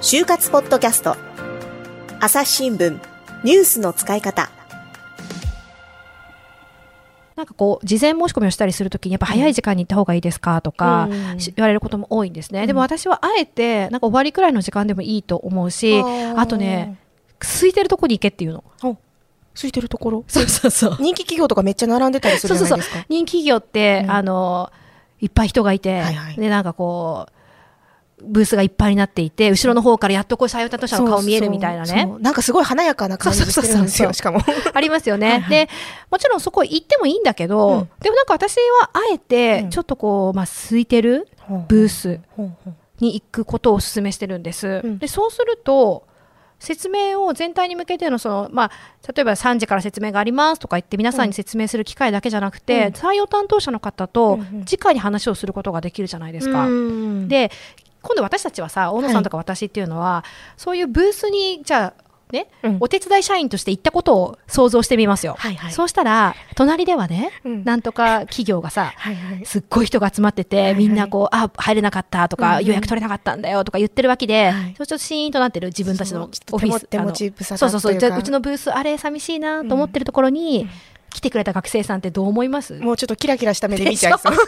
就活ポッドキャスト。朝日新聞。ニュースの使い方。なんかこう、事前申し込みをしたりするときに、やっぱ早い時間に行った方がいいですか？とか、言われることも多いんですね。でも私はあえて、なんか終わりくらいの時間でもいいと思うし、あとね、空いてるとこに行けっていうの。空いてるところ？そうそうそう。人気企業とかめっちゃ並んでたりするじゃないですか。そうそうそう。人気企業って、あの、いっぱい人がいて、はいはい、で、なんかこう、ブースがいっぱいになっていて、後ろの方からやっとこう採用担当者の顔見えるみたいなね。なんかすごい華やかな感じしてるんですよ、しかも。ありますよね。はい、で、もちろんそこ行ってもいいんだけど、うん、でもなんか私はあえて、ちょっとこう、まあ、空いてるブースに行くことをお勧めしてるんです。うん、で、そうすると、説明を全体に向けてのその、まあ、例えば3時から説明がありますとか言って皆さんに説明する機会だけじゃなくて、うん、採用担当者の方と直に話をすることができるじゃないですか。うん、で今度私たちはさ大野さんとか私っていうのは、はい、そういうブースにじゃあね、うん、お手伝い社員として行ったことを想像してみますよ。はいはい、そうしたら、隣ではね、うん、なんとか企業がさ、はいはい、すっごい人が集まってて、はいはい、みんなこう、あ、入れなかったとか、うん、予約取れなかったんだよとか言ってるわけで、はい、ちょっとシーンとなってる自分たちのオフィス。そうそうそう、じゃうちのブース、あれ寂しいなと思ってるところに、来てくれた学生さんってどう思います？もうちょっとキラキラした目で見ちゃいそう。よ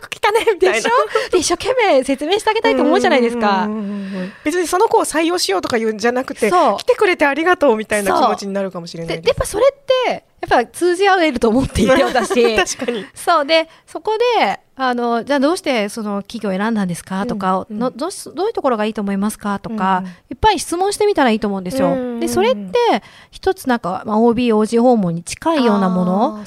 く来たねみたいな。でしょ？一生懸命説明してあげたいと思うじゃないですか。別にその子を採用しようとか言うんじゃなくて、来てくれてありがとうみたいな気持ちになるかもしれないでやっぱそれって、やっぱ通じ合えると思っていて、私。確かに。そうで、そこで、あの、じゃあどうしてその企業を選んだんですかとか、のどうどういうところがいいと思いますかとか、いっぱい質問してみたらいいと思うんですよ。で、それって、一つなんか、まあ、OB、OG 訪問に近いようなもの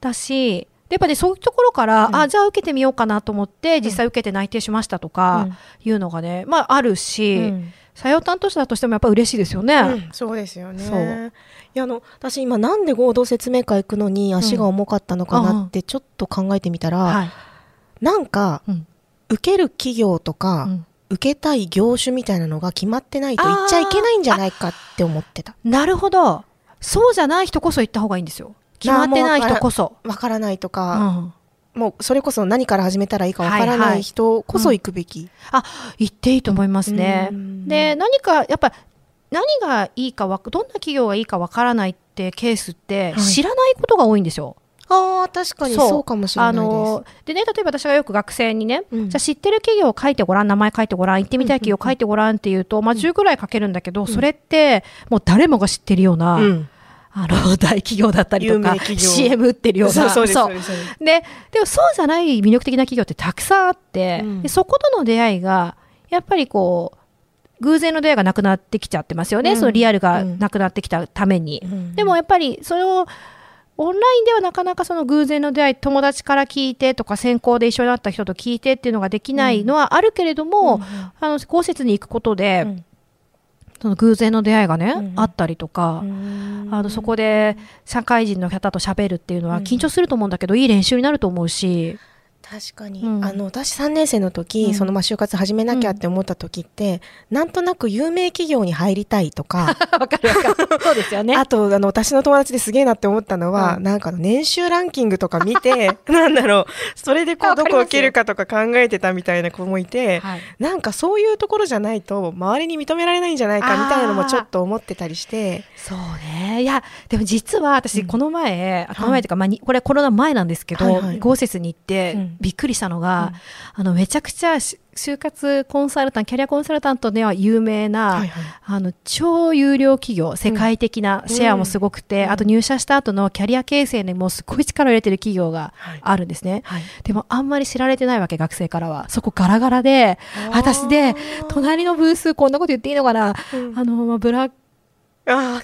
だし、やっぱね、そういうところから、うん、あ、じゃあ受けてみようかなと思って、実際受けて内定しましたとか、いうのがね、まあ、あるし、うん、採用担当者だとしてもやっぱ嬉しいですよね。うん、そうですよね。いやあの私今なんで合同説明会行くのに足が重かったのかなってちょっと考えてみたら、はい、なんか、受ける企業とか、受けたい業種みたいなのが決まってないと言っちゃいけないんじゃないかって思ってた。なるほど。そうじゃない人こそ行った方がいいんですよ。決まってない人こそ。わからないとか、うん、もうそれこそ何から始めたらいいかわからない人こそ行くべき。はいはいうん、あ、行っていいと思いますね。で、何か、やっぱ、何がいいかわ、どんな企業がいいかわからないってケースって知らないことが多いんですよ。ああ、確かにそうかもしれないです。あのでね、例えば私がよく学生にね、うん、じゃあ知ってる企業を書いてごらん、名前書いてごらん、行ってみたい企業書いてごらんっていうと、まあ10ぐらい書けるんだけど、うん、それってもう誰もが知ってるような、うんあの、大企業だったりとか、CM 打ってるような。そうそうで、でもそうじゃない魅力的な企業ってたくさんあって、うん、でそことの出会いが、やっぱりこう、偶然の出会いがなくなってきちゃってますよね。うん、そのリアルがなくなってきたために。うん、でもやっぱり、それを、オンラインではなかなかその偶然の出会い、友達から聞いてとか、先行で一緒になった人と聞いてっていうのができないのはあるけれども、うん、あの、公設に行くことで、うん、その偶然の出会いがね、うん、あったりとか、あの、そこで社会人の方と喋るっていうのは緊張すると思うんだけど、いい練習になると思うし、確かに、うん、あの私3年生の時、うん、そのまあ就活始めなきゃって思った時って、うん、なんとなく有名企業に入りたいとか わかるわかる。そうですよね。あとあの私の友達ですげえなって思ったのは、うん、なんか年収ランキングとか見て なんだろうそれでこうどこを受けるかとか考えてたみたいな子もいて、はい、なんかそういうところじゃないと周りに認められないんじゃないかみたいなのもちょっと思ってたりして。そうね。いやでも実は私この前、この前というか、まあ、これコロナ前なんですけど、はいはい、豪雪に行って、びっくりしたのが、うん、あのめちゃくちゃ就活コンサルタントキャリアコンサルタントでは有名な、はいはい、あの超有料企業世界的なシェアもすごくて、うん、あと入社した後のキャリア形成にもすごい力を入れてる企業があるんですね、はい。はい、でもあんまり知られてないわけ学生からは。そこガラガラで私で隣のブースこんなこと言っていいのかな、うん、あのブラック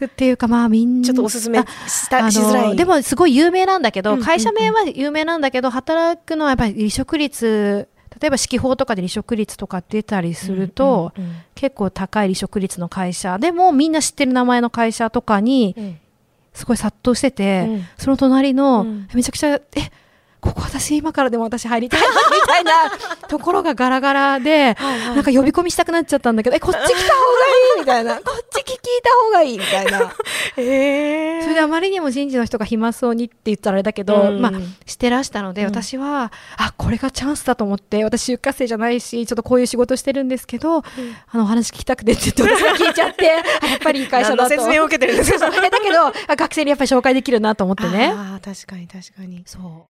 っていうかまあみんなちょっとおすすめしたしづらい。でもすごい有名なんだけど、会社名は有名なんだけど働くのはやっぱり離職率例えば指揮法とかで離職率とか出たりすると、結構高い離職率の会社。でもみんな知ってる名前の会社とかにすごい殺到してて、うん、その隣の、めちゃくちゃえここ私今からでも私入りたいなみたいな ところがガラガラで、なんか呼び込みしたくなっちゃったんだけど、え、こっち来た方がいいみたいな。こっち聞いた方がいいみたいな。えー、それであまりにも人事の人が暇そうにって言ったらあれだけど、うん、まあ、してらしたので、私は、あ、これがチャンスだと思って、私、就活生じゃないし、ちょっとこういう仕事してるんですけど、うん、あの、お話聞きたくてって言って、私が聞いちゃって、やっぱりいい会社だと。説明を受けてるんですだけど、学生にやっぱり紹介できるなと思ってね。ああ、確かに確かに。そう。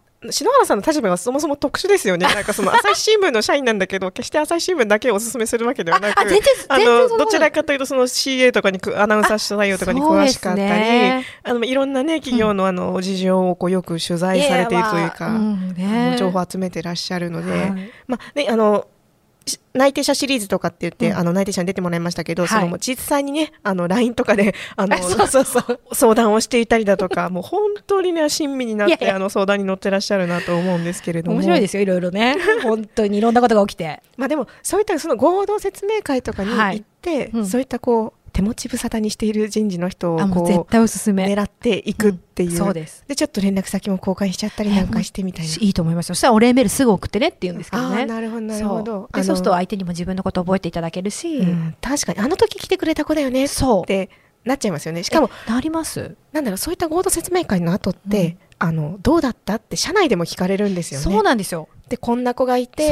篠原さんの立場はそもそも特殊ですよね。なんかその朝日新聞の社員なんだけど、決して朝日新聞だけをお勧めするわけではなく、あのどちらかというとその CA とかにアナウンサー採用とかに詳しかったり、ね、あのいろんなね企業のあの事情をこうよく取材されているというか、うんね、情報を集めてらっしゃるので、はい、まあねあの内定者シリーズとかって言って、うん、あの内定者に出てもらいましたけど、はい、その実際にね、あの LINE とかであの相談をしていたりだとか、もう本当にね親身になってあの相談に乗ってらっしゃるなと思うんですけれども、面白いですよいろいろね、本当にいろんなことが起きて。まあでもそういったその合同説明会とかに行って、はいうん、そういったこう手持ち無沙汰にしている人事の人をこう絶対おすすめ。狙っていくっていう、うん、そうです。でちょっと連絡先も交換しちゃったりなんかしてみたいな、いいと思いますよ。そしたらお礼メールすぐ送ってねって言うんですけどね。なるほどなるほど。でそうすると相手にも自分のことを覚えていただけるし、うん、確かにあの時来てくれた子だよねってなっちゃいますよね。しかもなります？なんだろうそういった合同説明会の後って、うん、あのどうだった？って社内でも聞かれるんですよね。そうなんですよ。でこんな子がいて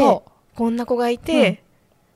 こんな子がいて、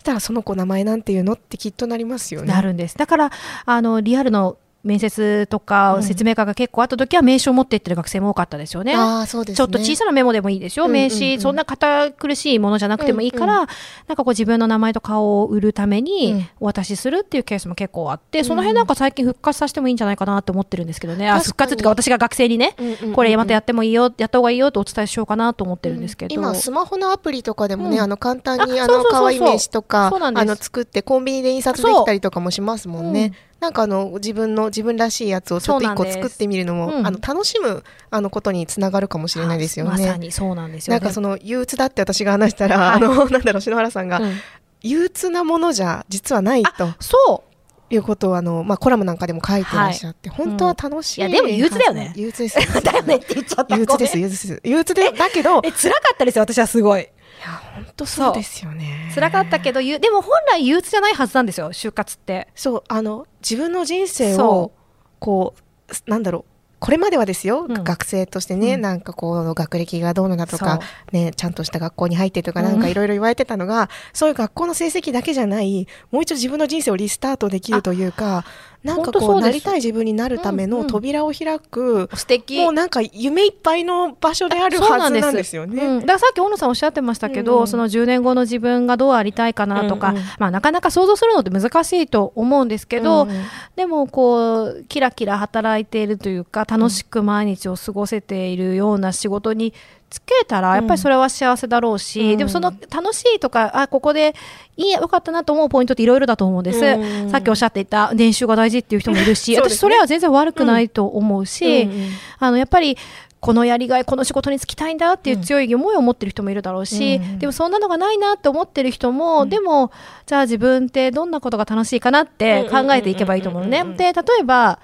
たらその子名前なんていうのってきっとなりますよね。なるんです。だから、あの、リアルの面接とか説明会が結構あった時は名刺を持っていってる学生も多かったですよね。あそうです、ね、ちょっと小さなメモでもいいですよ。名刺、そんな堅苦しいものじゃなくてもいいから、うんうん、なんかこう自分の名前と顔を売るためにお渡しするっていうケースも結構あって、うん、その辺なんか最近復活させてもいいんじゃないかなと思ってるんですけどね。あ復活っていうか私が学生にね、これまたやってもいいよ、やった方がいいよとお伝えしようかなと思ってるんですけど。今スマホのアプリとかでもね、あの簡単にあの可愛い名刺とかあの作ってコンビニで印刷できたりとかもしますもんね。なんかあの自分の自分らしいやつをちょっと一個作ってみるのも、うん、あの楽しむあのことにつながるかもしれないですよね。まさにそうなんですよ、ね、なんかその憂鬱だって私が話したら、はい、あの なんだろう篠原さんが、うん、憂鬱なものじゃ実はないと。そう。いうことをあの、まあ、コラムなんかでも書いてらっしゃって、はい、本当は楽しい、うん、いやでも憂鬱だよね。憂鬱です、だよねって言っちゃった。憂鬱です。憂鬱です。憂鬱でだけどえ辛かったですよ私はすごいや本当そう。ですよね。辛かったけどでも本来憂鬱じゃないはずなんですよ就活って。そうあの自分の人生をこうなんだろうこれまではですよ、うん、学生としてね、うん、なんかこう学歴がどうのだとか、ね、ちゃんとした学校に入ってとかなんかいろいろ言われてたのが、うん、そういう学校の成績だけじゃないもう一度自分の人生をリスタートできるというかなんかこうなりたい自分になるための扉を開く、素敵。もうなんか夢いっぱいの場所であるはずなんですよね。うん、だからさっき小野さんおっしゃってましたけど、うん、その10年後の自分がどうありたいかなとか、うんうん、まあなかなか想像するのって難しいと思うんですけど、うんうん、でもこうキラキラ働いているというか楽しく毎日を過ごせているような仕事につけたらやっぱりそれは幸せだろうし、うん、でもその楽しいとかあここでいいよかったなと思うポイントっていろいろだと思うんです、うん、さっきおっしゃっていた練習が大事っていう人もいるし、ね、私それは全然悪くないと思うし、うん、あのやっぱりこのやりがいこの仕事に就きたいんだっていう強い思いを持ってる人もいるだろうし、でもそんなのがないなって思ってる人も、でもじゃあ自分ってどんなことが楽しいかなって考えていけばいいと思うのね。で例えば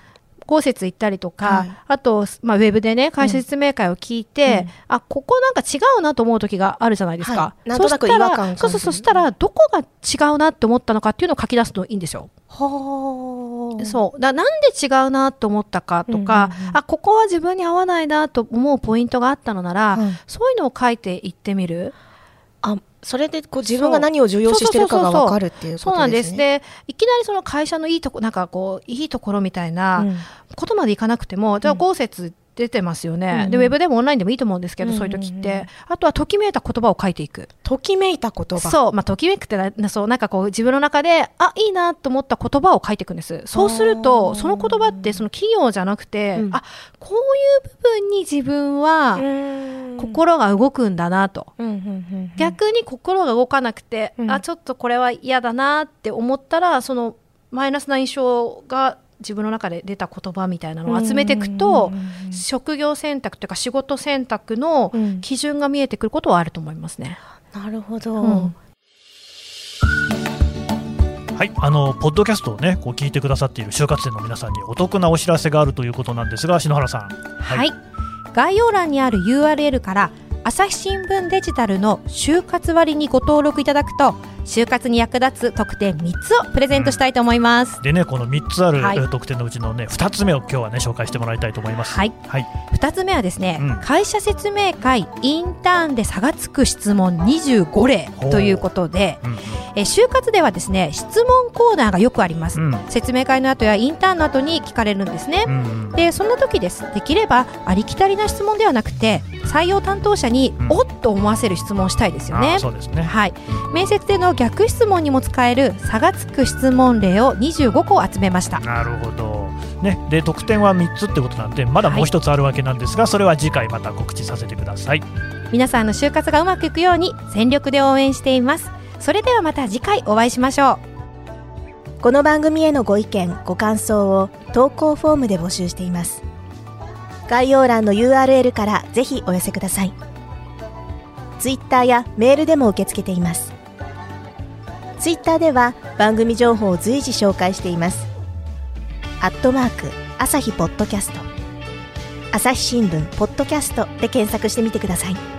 公設行ったりとか、はい、あと、まあ、ウェブでね、会社説明会を聞いて、うん、あ、ここなんか違うなと思う時があるじゃないですか。はい、なんとなく違和感そうそう、そしたら、どこが違うなって思ったのかっていうのを書き出すといいんですよ。はそう。だなんで違うなと思ったかとか、うんうんうん、あここは自分に合わないなと思うポイントがあったのなら、うん、そういうのを書いていってみる。あそれでこう自分が何を重要視してるかが分かるっていうね。そうなんです。で、いきなりその会社のいいとこ、なんかこう、いいところみたいなことまでいかなくても、うん、じゃあ、豪雪っ出てますよね、うん、でウェブでもオンラインでもいいと思うんですけど、そういう時って。あとはときめいた言葉を書いていく。ときめいた言葉そう。まあときめくってなそうなんかこう自分の中であいいなと思った言葉を書いていくんです。そうするとその言葉ってその企業じゃなくて、うん、あこういう部分に自分は心が動くんだなと、逆に心が動かなくて、うん、あちょっとこれは嫌だなって思ったらそのマイナスな印象が自分の中で出た言葉みたいなのを集めていくと、職業選択というか仕事選択の基準が見えてくることはあると思いますね。なるほど、うん。はい、あのポッドキャストをね、こう聞いてくださっている就活生の皆さんにお得なお知らせがあるということなんですが、篠原さん。はい、はい、概要欄にある URL から朝日新聞デジタルの就活割にご登録いただくと就活に役立つ特典3つをプレゼントしたいと思います、うん、でねこの3つある、はい、特典のうちのね2つ目を今日はね紹介してもらいたいと思います。はい、はい、2つ目はですね、うん、会社説明会インターンで差がつく質問25例ということで、うんえ就活ではですね質問コーナーがよくあります、うん、説明会の後やインターンの後に聞かれるんですね、うん、でそんな時です。できればありきたりな質問ではなくて採用担当者に、おっと思わせる質問をしたいですよね。そうですね。はい、面接での逆質問にも使える差がつく質問例を25個集めました。なるほど、ね、で得点は3つってことなんでまだもう1つあるわけなんですが、はい、それは次回また告知させてください。皆さんの就活がうまくいくように全力で応援しています。それではまた次回お会いしましょう。この番組へのご意見ご感想を投稿フォームで募集しています。概要欄の URL からぜひお寄せください。ツイッターやメールでも受け付けていますツイッターでは番組情報を随時紹介していますアットマーク朝日ポッドキャスト朝日新聞ポッドキャストで検索してみてください。